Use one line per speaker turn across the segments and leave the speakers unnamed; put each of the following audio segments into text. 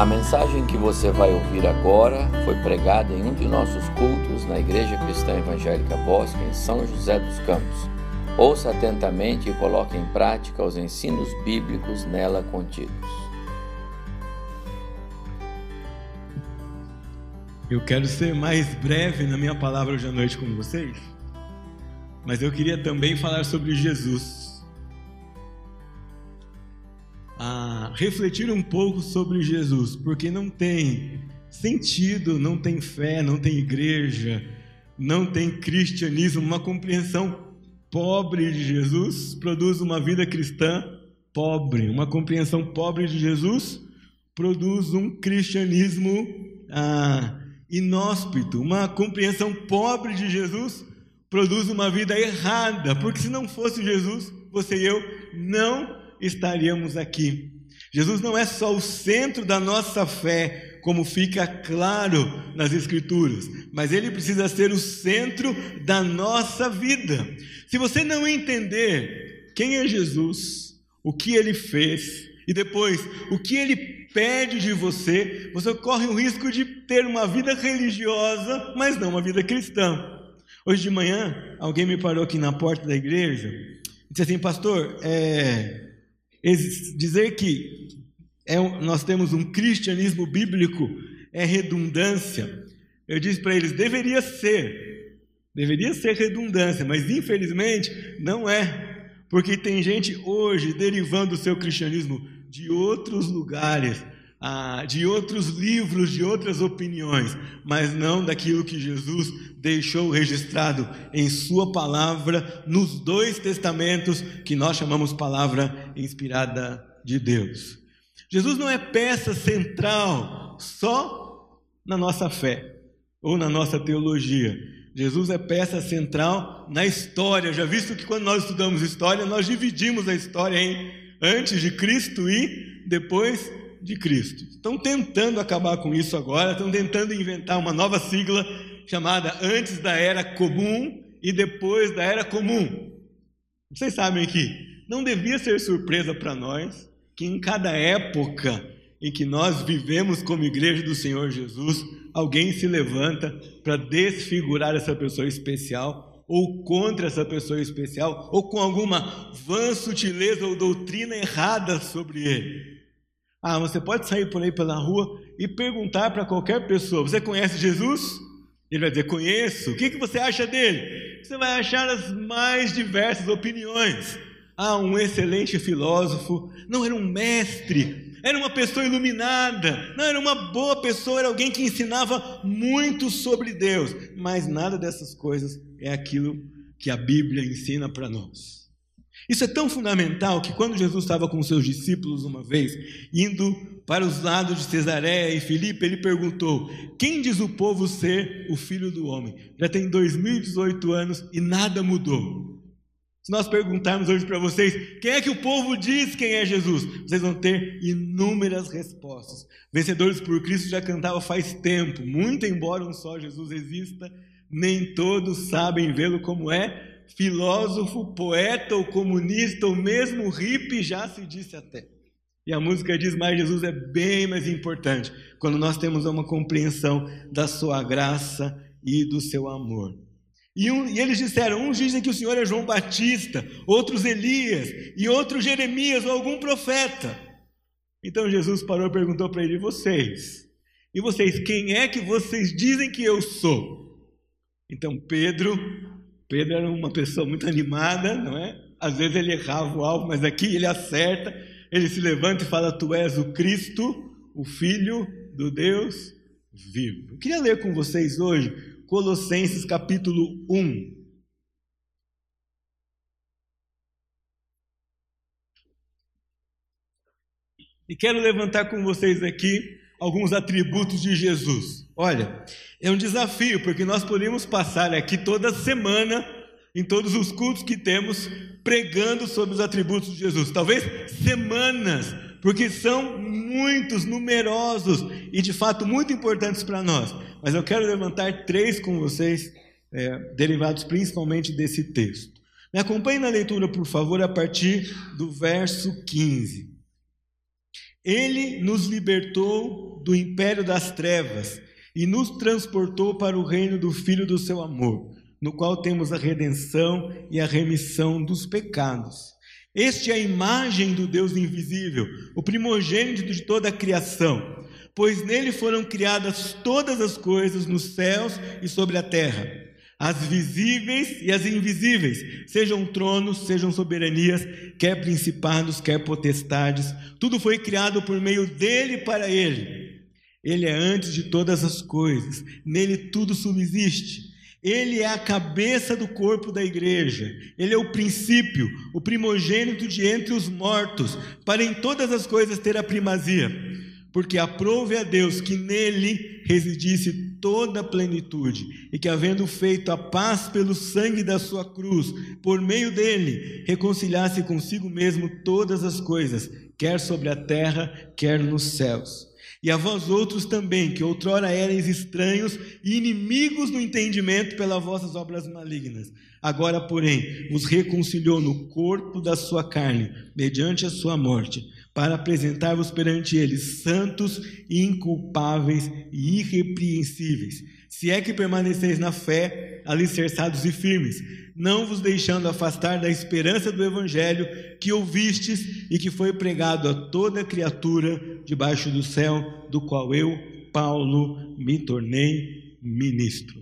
A mensagem que você vai ouvir agora foi pregada em um de nossos cultos na Igreja Cristã Evangélica Bosque, em São José dos Campos. Ouça atentamente e coloque em prática os ensinos bíblicos nela contidos.
Eu quero ser mais breve na minha palavra hoje à noite com vocês, mas eu queria também falar sobre Jesus. Refletir um pouco sobre Jesus, porque não tem sentido, não tem fé, não tem igreja, não tem cristianismo, uma compreensão pobre de Jesus produz uma vida cristã pobre, uma compreensão pobre de Jesus produz um cristianismo ah, inóspito, uma compreensão pobre de Jesus produz uma vida errada, porque se não fosse Jesus, você e eu não estaríamos aqui. Jesus não é só o centro da nossa fé, como fica claro nas Escrituras, mas ele precisa ser o centro da nossa vida. Se você não entender quem é Jesus, o que ele fez e depois o que ele pede de você, você corre o risco de ter uma vida religiosa, mas não uma vida cristã. Hoje de manhã, alguém me parou aqui na porta da igreja e disse assim: Pastor, é, Dizer que é nós temos um cristianismo bíblico é redundância. Eu disse para eles: deveria ser, deveria ser redundância, mas infelizmente não é, porque tem gente hoje derivando o seu cristianismo de outros lugares, ah, de outros livros, de outras opiniões, mas não daquilo que Jesus deixou registrado em Sua palavra, nos dois testamentos que nós chamamos palavra inspirada de Deus. Jesus não é peça central só na nossa fé ou na nossa teologia. Jesus é peça central na história. Já visto que quando nós estudamos história, nós dividimos a história em antes de Cristo e depois de Cristo. Estão tentando acabar com isso agora, estão tentando inventar uma nova sigla chamada antes da era comum e depois da era comum. Vocês sabem que não devia ser surpresa para nós que em cada época em que nós vivemos como igreja do Senhor Jesus, alguém se levanta para desfigurar essa pessoa especial ou contra essa pessoa especial, ou com alguma vã sutileza ou doutrina errada sobre ele. Ah, você pode sair por aí pela rua e perguntar para qualquer pessoa: Você conhece Jesus? Ele vai dizer: Conheço. O que, que você acha dele? Você vai achar as mais diversas opiniões. Ah, um excelente filósofo. Não, era um mestre. Era uma pessoa iluminada. Não, era uma boa pessoa. Era alguém que ensinava muito sobre Deus. Mas nada dessas coisas é aquilo que a Bíblia ensina para nós. Isso é tão fundamental que quando Jesus estava com seus discípulos uma vez, indo para os lados de Cesareia e Filipe, ele perguntou: Quem diz o povo ser o filho do homem? Já tem 2018 anos e nada mudou. Se nós perguntarmos hoje para vocês, quem é que o povo diz quem é Jesus? Vocês vão ter inúmeras respostas. Vencedores por Cristo já cantava faz tempo, muito embora um só Jesus exista, nem todos sabem vê-lo como é, filósofo, poeta ou comunista ou mesmo hippie já se disse até. E a música diz, mas Jesus é bem mais importante quando nós temos uma compreensão da sua graça e do seu amor. E, um, e, eles disseram: uns dizem que o Senhor é João Batista, outros Elias, e outros Jeremias ou algum profeta. Então Jesus parou e perguntou para ele: vocês? E vocês, quem é que vocês dizem que eu sou? Então Pedro Pedro era uma pessoa muito animada, não é? Às vezes ele errava o alvo, mas aqui ele acerta. Ele se levanta e fala: Tu és o Cristo, o Filho do Deus vivo. Eu queria ler com vocês hoje Colossenses capítulo 1. E quero levantar com vocês aqui alguns atributos de Jesus. Olha, é um desafio, porque nós podemos passar aqui toda semana, em todos os cultos que temos, pregando sobre os atributos de Jesus. Talvez semanas, porque são muitos, numerosos e de fato muito importantes para nós. Mas eu quero levantar três com vocês, é, derivados principalmente desse texto. Me acompanhe na leitura, por favor, a partir do verso 15. Ele nos libertou do império das trevas e nos transportou para o reino do Filho do seu amor, no qual temos a redenção e a remissão dos pecados. Este é a imagem do Deus invisível, o primogênito de toda a criação, pois nele foram criadas todas as coisas nos céus e sobre a terra, as visíveis e as invisíveis, sejam tronos, sejam soberanias, quer principados, quer potestades, tudo foi criado por meio dele e para ele. Ele é antes de todas as coisas, nele tudo subsiste. Ele é a cabeça do corpo da igreja, ele é o princípio, o primogênito de entre os mortos, para em todas as coisas ter a primazia, porque aprove a Deus que nele residisse toda a plenitude, e que, havendo feito a paz pelo sangue da sua cruz, por meio dele, reconciliasse consigo mesmo todas as coisas, quer sobre a terra, quer nos céus e a vós outros também, que outrora erais estranhos e inimigos do entendimento pelas vossas obras malignas. Agora, porém, vos reconciliou no corpo da sua carne, mediante a sua morte, para apresentar-vos perante ele santos, inculpáveis e irrepreensíveis. Se é que permaneceis na fé, alicerçados e firmes, não vos deixando afastar da esperança do Evangelho que ouvistes e que foi pregado a toda criatura debaixo do céu, do qual eu, Paulo, me tornei ministro.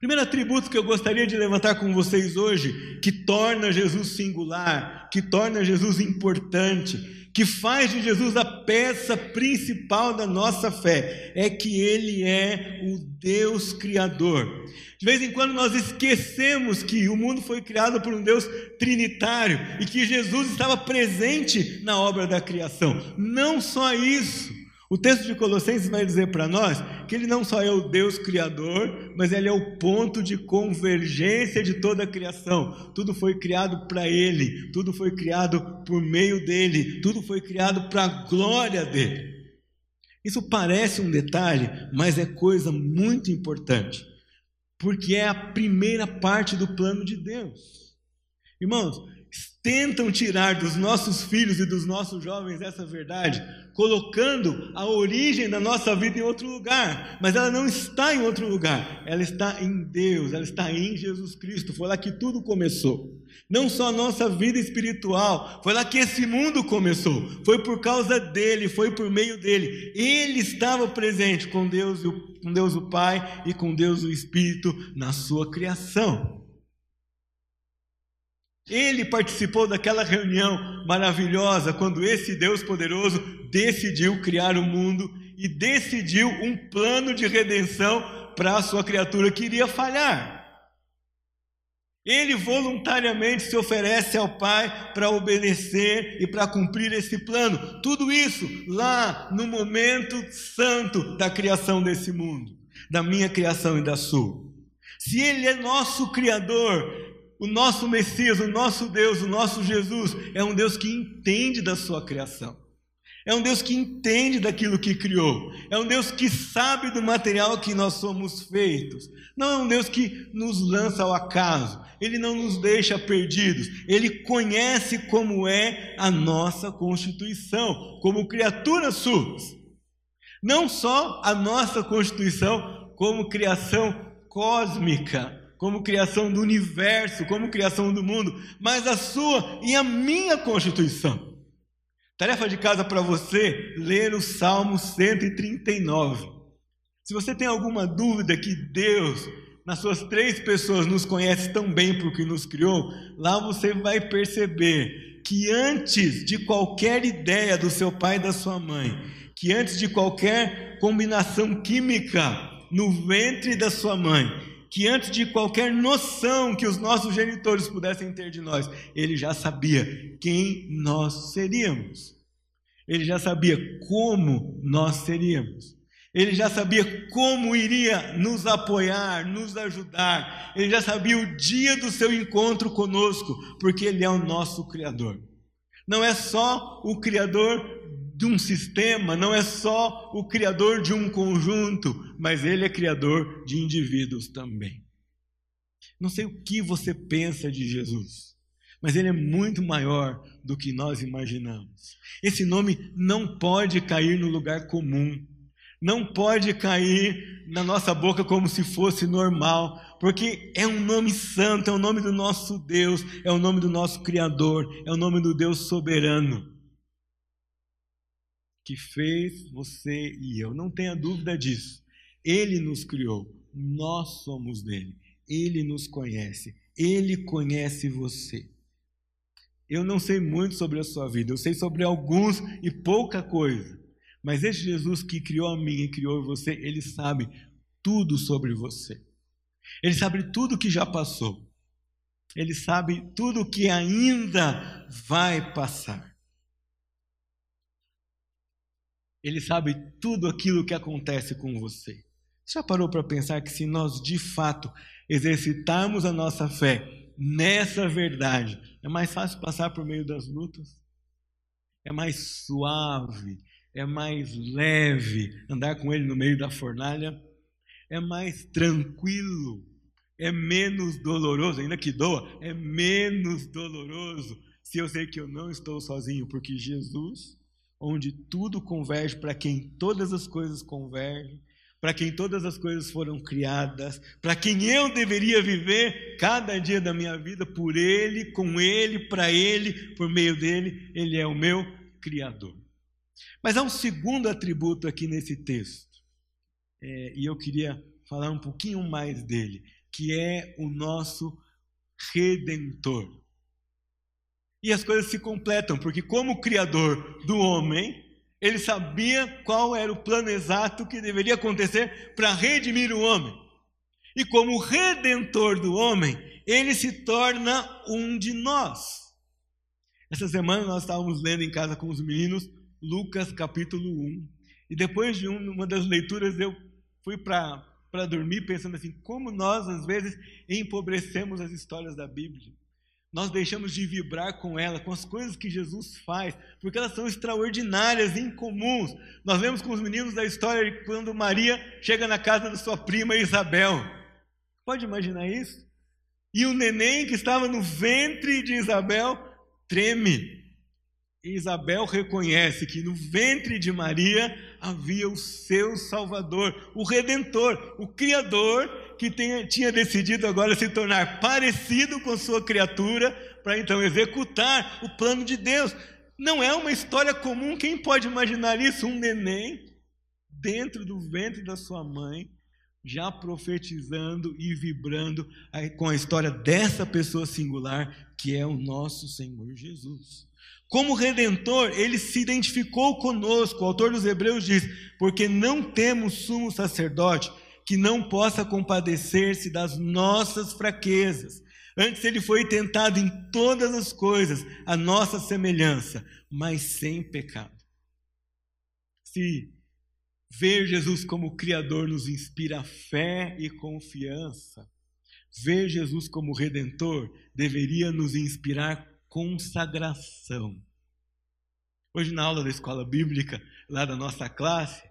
Primeiro atributo que eu gostaria de levantar com vocês hoje, que torna Jesus singular, que torna Jesus importante, que faz de Jesus a peça principal da nossa fé, é que Ele é o Deus Criador. De vez em quando nós esquecemos que o mundo foi criado por um Deus trinitário e que Jesus estava presente na obra da criação. Não só isso, o texto de Colossenses vai dizer para nós que ele não só é o Deus criador, mas ele é o ponto de convergência de toda a criação. Tudo foi criado para ele, tudo foi criado por meio dele, tudo foi criado para a glória dele. Isso parece um detalhe, mas é coisa muito importante, porque é a primeira parte do plano de Deus. Irmãos, tentam tirar dos nossos filhos e dos nossos jovens essa verdade, colocando a origem da nossa vida em outro lugar, mas ela não está em outro lugar, ela está em Deus, ela está em Jesus Cristo. Foi lá que tudo começou. Não só a nossa vida espiritual, foi lá que esse mundo começou. Foi por causa dele, foi por meio dele. Ele estava presente com Deus, com Deus o Pai e com Deus o Espírito na sua criação. Ele participou daquela reunião maravilhosa quando esse Deus poderoso decidiu criar o mundo e decidiu um plano de redenção para a sua criatura que iria falhar. Ele voluntariamente se oferece ao Pai para obedecer e para cumprir esse plano. Tudo isso lá no momento santo da criação desse mundo, da minha criação e da sua. Se Ele é nosso Criador, o nosso Messias, o nosso Deus, o nosso Jesus é um Deus que entende da sua criação. É um Deus que entende daquilo que criou. É um Deus que sabe do material que nós somos feitos. Não é um Deus que nos lança ao acaso. Ele não nos deixa perdidos. Ele conhece como é a nossa constituição, como criaturas suas. Não só a nossa constituição, como criação cósmica como criação do universo, como criação do mundo, mas a sua e a minha constituição. Tarefa de casa para você, ler o Salmo 139. Se você tem alguma dúvida que Deus, nas suas três pessoas, nos conhece tão bem porque nos criou, lá você vai perceber que antes de qualquer ideia do seu pai e da sua mãe, que antes de qualquer combinação química no ventre da sua mãe, que antes de qualquer noção que os nossos genitores pudessem ter de nós, ele já sabia quem nós seríamos. Ele já sabia como nós seríamos. Ele já sabia como iria nos apoiar, nos ajudar. Ele já sabia o dia do seu encontro conosco, porque Ele é o nosso Criador. Não é só o Criador de um sistema, não é só o criador de um conjunto, mas ele é criador de indivíduos também. Não sei o que você pensa de Jesus. mas ele é muito maior do que nós imaginamos. Esse nome não pode cair no lugar comum, não pode cair na nossa boca como se fosse normal, porque é um nome santo, é o nome do nosso Deus, é o nome do nosso Criador, é o nome do Deus soberano que fez você e eu. Não tenha dúvida disso. Ele nos criou, nós somos dele. Ele nos conhece, ele conhece você. Eu não sei muito sobre a sua vida, eu sei sobre alguns e pouca coisa. Mas esse Jesus que criou a mim e criou você, ele sabe tudo sobre você. Ele sabe tudo que já passou. Ele sabe tudo que ainda vai passar. Ele sabe tudo aquilo que acontece com você. Já parou para pensar que se nós de fato exercitarmos a nossa fé nessa verdade, é mais fácil passar por meio das lutas. É mais suave, é mais leve andar com ele no meio da fornalha. É mais tranquilo, é menos doloroso, ainda que doa, é menos doloroso se eu sei que eu não estou sozinho, porque Jesus, onde tudo converge para quem todas as coisas convergem, para quem todas as coisas foram criadas, para quem eu deveria viver cada dia da minha vida por Ele, com Ele, para Ele, por meio dele, Ele é o meu Criador. Mas há um segundo atributo aqui nesse texto, é, e eu queria falar um pouquinho mais dele, que é o nosso Redentor. E as coisas se completam, porque, como Criador do homem, ele sabia qual era o plano exato que deveria acontecer para redimir o homem. E como redentor do homem, ele se torna um de nós. Essa semana nós estávamos lendo em casa com os meninos Lucas capítulo 1. E depois de uma das leituras eu fui para dormir pensando assim, como nós às vezes empobrecemos as histórias da Bíblia nós deixamos de vibrar com ela, com as coisas que Jesus faz, porque elas são extraordinárias, incomuns. Nós vemos com os meninos da história de quando Maria chega na casa da sua prima Isabel. Pode imaginar isso? E o neném que estava no ventre de Isabel treme. E Isabel reconhece que no ventre de Maria havia o seu Salvador, o Redentor, o Criador que tenha, tinha decidido agora se tornar parecido com sua criatura para então executar o plano de Deus. Não é uma história comum, quem pode imaginar isso? Um neném dentro do ventre da sua mãe, já profetizando e vibrando com a história dessa pessoa singular que é o nosso Senhor Jesus. Como redentor, ele se identificou conosco. O autor dos Hebreus diz: porque não temos sumo sacerdote que não possa compadecer-se das nossas fraquezas. Antes ele foi tentado em todas as coisas, a nossa semelhança, mas sem pecado. Se ver Jesus como Criador nos inspira fé e confiança, ver Jesus como Redentor deveria nos inspirar consagração. Hoje, na aula da escola bíblica, lá da nossa classe,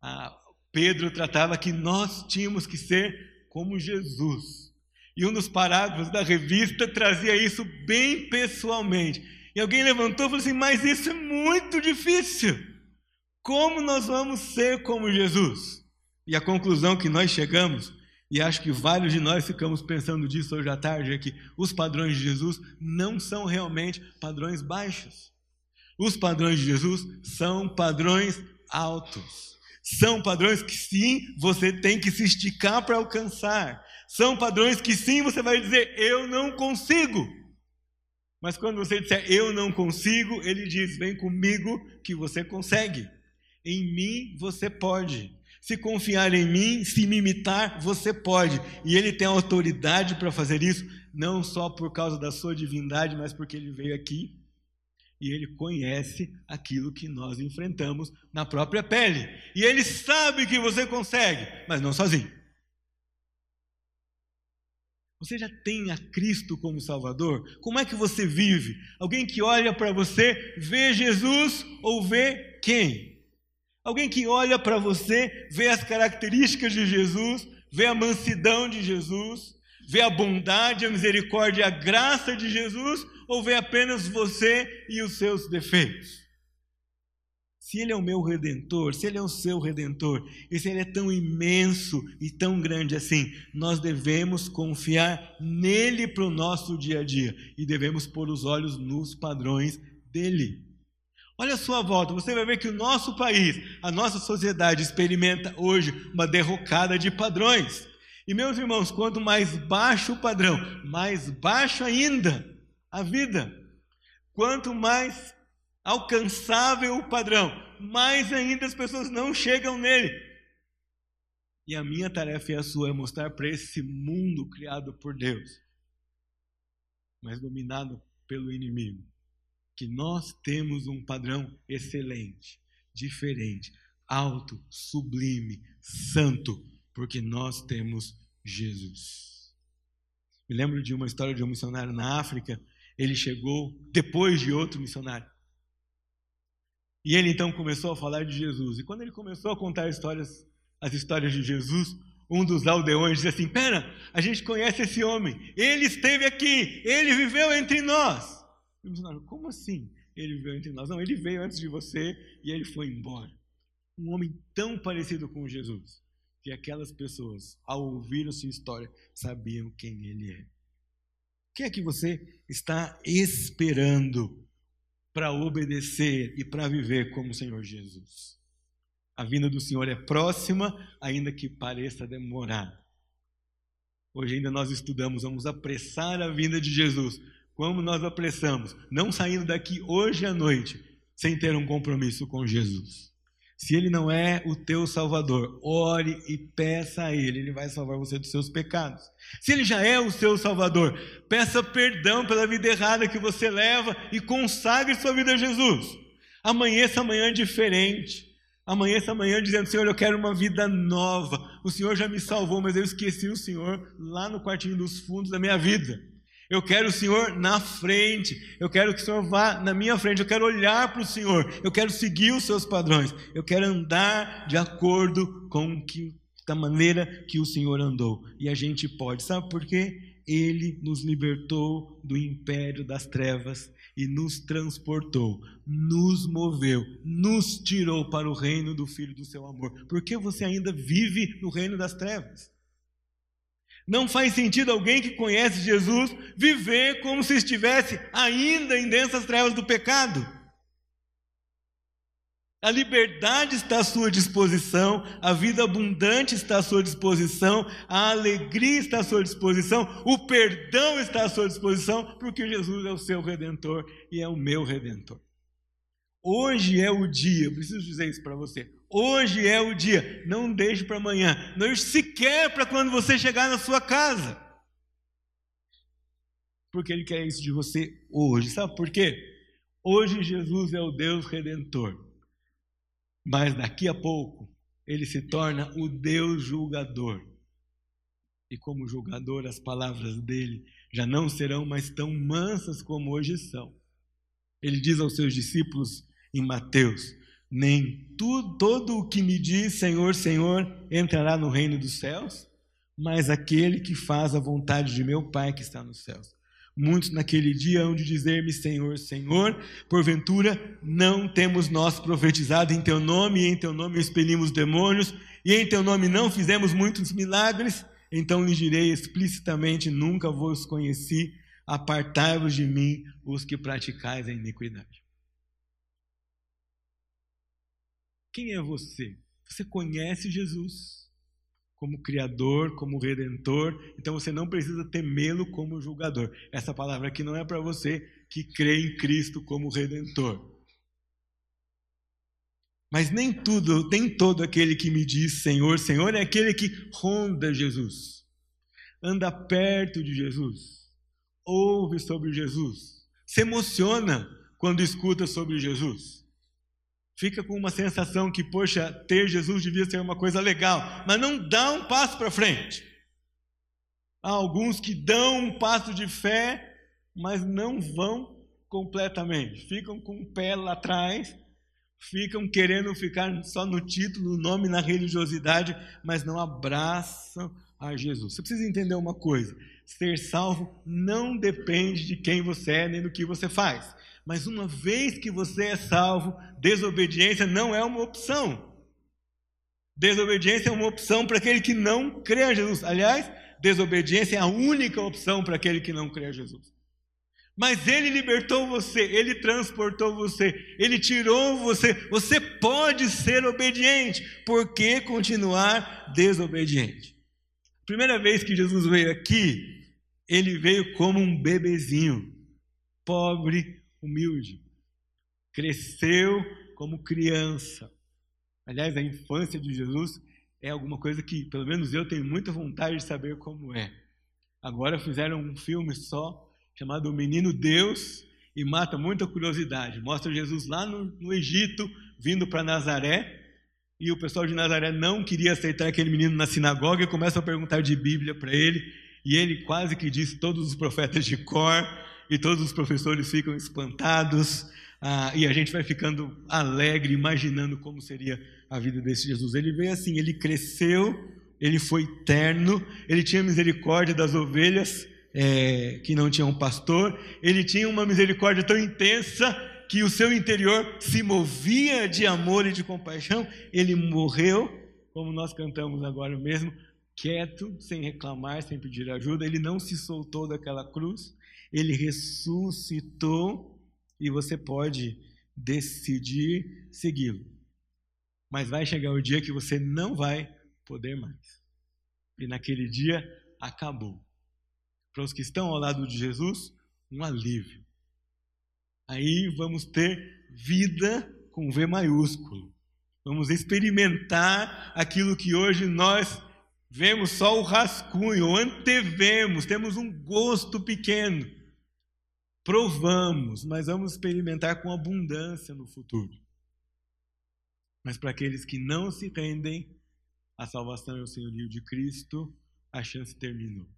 a Pedro tratava que nós tínhamos que ser como Jesus. E um dos parágrafos da revista trazia isso bem pessoalmente. E alguém levantou e falou assim: Mas isso é muito difícil. Como nós vamos ser como Jesus? E a conclusão que nós chegamos, e acho que vários de nós ficamos pensando disso hoje à tarde, é que os padrões de Jesus não são realmente padrões baixos. Os padrões de Jesus são padrões altos. São padrões que sim, você tem que se esticar para alcançar. São padrões que sim, você vai dizer, eu não consigo. Mas quando você disser, eu não consigo, ele diz, vem comigo que você consegue. Em mim você pode. Se confiar em mim, se me imitar, você pode. E ele tem autoridade para fazer isso, não só por causa da sua divindade, mas porque ele veio aqui e ele conhece aquilo que nós enfrentamos na própria pele. E ele sabe que você consegue, mas não sozinho. Você já tem a Cristo como Salvador? Como é que você vive? Alguém que olha para você, vê Jesus ou vê quem? Alguém que olha para você, vê as características de Jesus, vê a mansidão de Jesus, Vê a bondade, a misericórdia a graça de Jesus ou vê apenas você e os seus defeitos? Se Ele é o meu redentor, se Ele é o seu redentor, e se Ele é tão imenso e tão grande assim, nós devemos confiar nele para o nosso dia a dia e devemos pôr os olhos nos padrões dele. Olha a sua volta, você vai ver que o nosso país, a nossa sociedade experimenta hoje uma derrocada de padrões. E meus irmãos, quanto mais baixo o padrão, mais baixo ainda a vida. Quanto mais alcançável o padrão, mais ainda as pessoas não chegam nele. E a minha tarefa e a sua é mostrar para esse mundo criado por Deus, mas dominado pelo inimigo, que nós temos um padrão excelente, diferente, alto, sublime, santo, porque nós temos Jesus. Me lembro de uma história de um missionário na África. Ele chegou depois de outro missionário. E ele então começou a falar de Jesus. E quando ele começou a contar histórias, as histórias de Jesus, um dos aldeões disse assim: Pera, a gente conhece esse homem, ele esteve aqui, ele viveu entre nós. E o como assim ele viveu entre nós? Não, ele veio antes de você e ele foi embora. Um homem tão parecido com Jesus, que aquelas pessoas, ao ouvir a sua história, sabiam quem ele é. O que é que você está esperando para obedecer e para viver como o Senhor Jesus. A vinda do Senhor é próxima, ainda que pareça demorar. Hoje ainda nós estudamos, vamos apressar a vinda de Jesus. Como nós apressamos? Não saindo daqui hoje à noite sem ter um compromisso com Jesus. Se ele não é o teu salvador, ore e peça a ele, ele vai salvar você dos seus pecados. Se ele já é o seu salvador, peça perdão pela vida errada que você leva e consagre sua vida a Jesus. Amanheça amanhã diferente. Amanheça amanhã dizendo: Senhor, eu quero uma vida nova. O Senhor já me salvou, mas eu esqueci o Senhor lá no quartinho dos fundos da minha vida. Eu quero o Senhor na frente. Eu quero que o Senhor vá na minha frente. Eu quero olhar para o Senhor. Eu quero seguir os seus padrões. Eu quero andar de acordo com que, da maneira que o Senhor andou. E a gente pode. Sabe por quê? Ele nos libertou do império das trevas e nos transportou, nos moveu, nos tirou para o reino do Filho do seu amor. Por que você ainda vive no reino das trevas? Não faz sentido alguém que conhece Jesus viver como se estivesse ainda em densas trevas do pecado. A liberdade está à sua disposição, a vida abundante está à sua disposição, a alegria está à sua disposição, o perdão está à sua disposição, porque Jesus é o seu redentor e é o meu redentor. Hoje é o dia, preciso dizer isso para você. Hoje é o dia, não deixe para amanhã, não deixe sequer para quando você chegar na sua casa. Porque Ele quer isso de você hoje. Sabe por quê? Hoje Jesus é o Deus redentor, mas daqui a pouco Ele se torna o Deus julgador. E como julgador, as palavras dele já não serão mais tão mansas como hoje são. Ele diz aos seus discípulos em Mateus: nem tu, todo o que me diz Senhor, Senhor entrará no reino dos céus, mas aquele que faz a vontade de meu Pai que está nos céus. Muitos naquele dia hão de dizer-me Senhor, Senhor, porventura não temos nós profetizado em teu nome, e em teu nome expelimos demônios, e em teu nome não fizemos muitos milagres? Então lhes direi explicitamente: nunca vos conheci, apartai-vos de mim, os que praticais a iniquidade. Quem é você? Você conhece Jesus como Criador, como Redentor, então você não precisa temê-lo como julgador. Essa palavra aqui não é para você que crê em Cristo como Redentor. Mas nem tudo, nem todo aquele que me diz Senhor, Senhor é aquele que ronda Jesus, anda perto de Jesus, ouve sobre Jesus, se emociona quando escuta sobre Jesus fica com uma sensação que, poxa, ter Jesus devia ser uma coisa legal, mas não dá um passo para frente. Há alguns que dão um passo de fé, mas não vão completamente, ficam com o pé lá atrás, ficam querendo ficar só no título, no nome, na religiosidade, mas não abraçam a Jesus. Você precisa entender uma coisa: ser salvo não depende de quem você é nem do que você faz. Mas uma vez que você é salvo, desobediência não é uma opção. Desobediência é uma opção para aquele que não crê a Jesus. Aliás, desobediência é a única opção para aquele que não crê a Jesus. Mas ele libertou você, ele transportou você, ele tirou você. Você pode ser obediente, por que continuar desobediente? Primeira vez que Jesus veio aqui, ele veio como um bebezinho, pobre, humilde. Cresceu como criança. Aliás, a infância de Jesus é alguma coisa que, pelo menos eu tenho muita vontade de saber como é. Agora fizeram um filme só chamado O Menino Deus e mata muita curiosidade. Mostra Jesus lá no, no Egito, vindo para Nazaré, e o pessoal de Nazaré não queria aceitar aquele menino na sinagoga e começa a perguntar de Bíblia para ele, e ele quase que diz todos os profetas de cor, e todos os professores ficam espantados, ah, e a gente vai ficando alegre, imaginando como seria a vida desse Jesus. Ele veio assim, ele cresceu, ele foi terno, ele tinha misericórdia das ovelhas é, que não tinham pastor, ele tinha uma misericórdia tão intensa que o seu interior se movia de amor e de compaixão. Ele morreu, como nós cantamos agora mesmo, quieto, sem reclamar, sem pedir ajuda. Ele não se soltou daquela cruz, ele ressuscitou e você pode decidir segui-lo. Mas vai chegar o dia que você não vai poder mais. E naquele dia acabou. Para os que estão ao lado de Jesus, um alívio. Aí vamos ter vida com V maiúsculo. Vamos experimentar aquilo que hoje nós vemos só o rascunho, antevemos, temos um gosto pequeno. Provamos, mas vamos experimentar com abundância no futuro. Mas para aqueles que não se rendem à salvação e ao senhorio de Cristo, a chance terminou.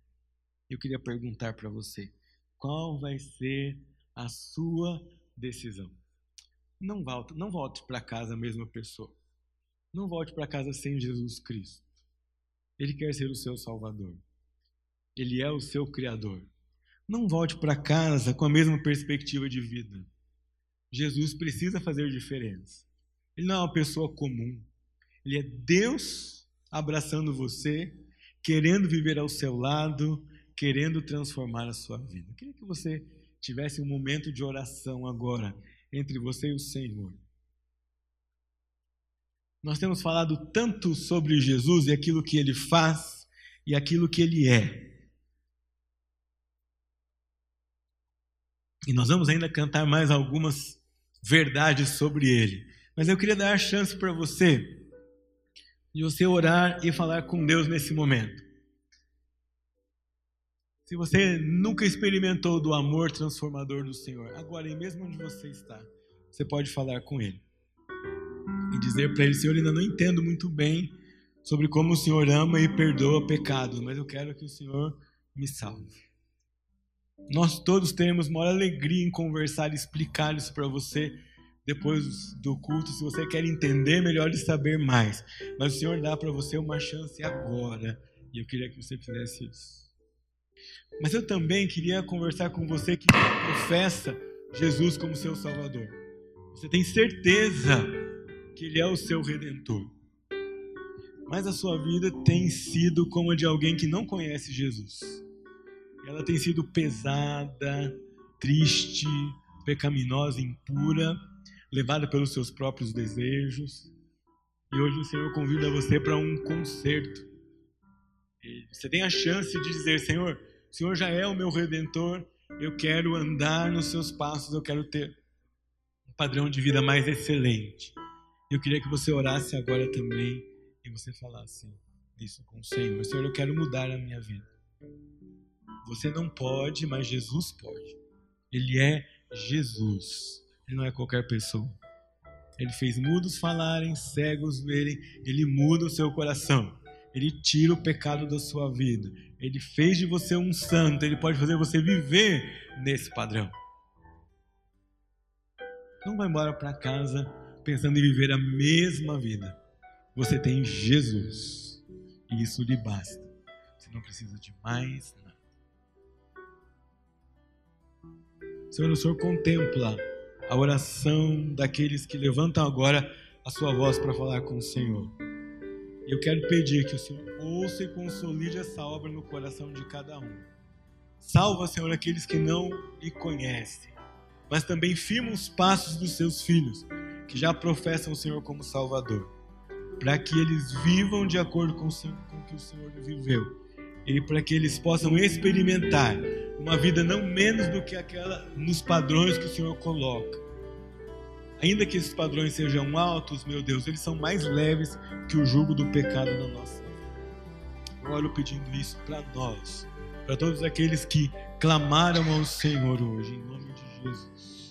Eu queria perguntar para você: qual vai ser a sua decisão? Não volte, não volte para casa a mesma pessoa. Não volte para casa sem Jesus Cristo. Ele quer ser o seu Salvador. Ele é o seu Criador. Não volte para casa com a mesma perspectiva de vida. Jesus precisa fazer diferença. Ele não é uma pessoa comum. Ele é Deus abraçando você, querendo viver ao seu lado, querendo transformar a sua vida. Eu queria que você tivesse um momento de oração agora entre você e o Senhor. Nós temos falado tanto sobre Jesus e aquilo que ele faz e aquilo que ele é. E nós vamos ainda cantar mais algumas verdades sobre ele. Mas eu queria dar a chance para você de você orar e falar com Deus nesse momento. Se você nunca experimentou do amor transformador do Senhor, agora, e mesmo onde você está, você pode falar com Ele e dizer para Ele: Senhor, ainda não entendo muito bem sobre como o Senhor ama e perdoa pecados, mas eu quero que o Senhor me salve. Nós todos temos maior alegria em conversar e explicar isso para você depois do culto, se você quer entender melhor e saber mais. Mas o Senhor dá para você uma chance agora. E eu queria que você fizesse isso. Mas eu também queria conversar com você que professa Jesus como seu Salvador. Você tem certeza que Ele é o seu Redentor. Mas a sua vida tem sido como a de alguém que não conhece Jesus. Ela tem sido pesada, triste, pecaminosa, impura levada pelos seus próprios desejos. E hoje o Senhor convida você para um concerto. você tem a chance de dizer: Senhor, o Senhor já é o meu redentor, eu quero andar nos seus passos, eu quero ter um padrão de vida mais excelente. Eu queria que você orasse agora também e você falasse isso com o Senhor: Senhor, eu quero mudar a minha vida. Você não pode, mas Jesus pode. Ele é Jesus. Ele não é qualquer pessoa. Ele fez mudos falarem, cegos verem, ele muda o seu coração. Ele tira o pecado da sua vida. Ele fez de você um santo, ele pode fazer você viver nesse padrão. Não vai embora para casa pensando em viver a mesma vida. Você tem Jesus. E isso lhe basta. Você não precisa de mais Senhor, o Senhor contempla a oração daqueles que levantam agora a sua voz para falar com o Senhor. E eu quero pedir que o Senhor ouça e consolide essa obra no coração de cada um. Salva, Senhor, aqueles que não lhe conhecem, mas também firma os passos dos seus filhos, que já professam o Senhor como Salvador, para que eles vivam de acordo com o que o Senhor viveu e para que eles possam experimentar uma vida não menos do que aquela nos padrões que o Senhor coloca. Ainda que esses padrões sejam altos, meu Deus, eles são mais leves que o jugo do pecado na nossa vida. Oro pedindo isso para nós, para todos aqueles que clamaram ao Senhor hoje, em nome de Jesus.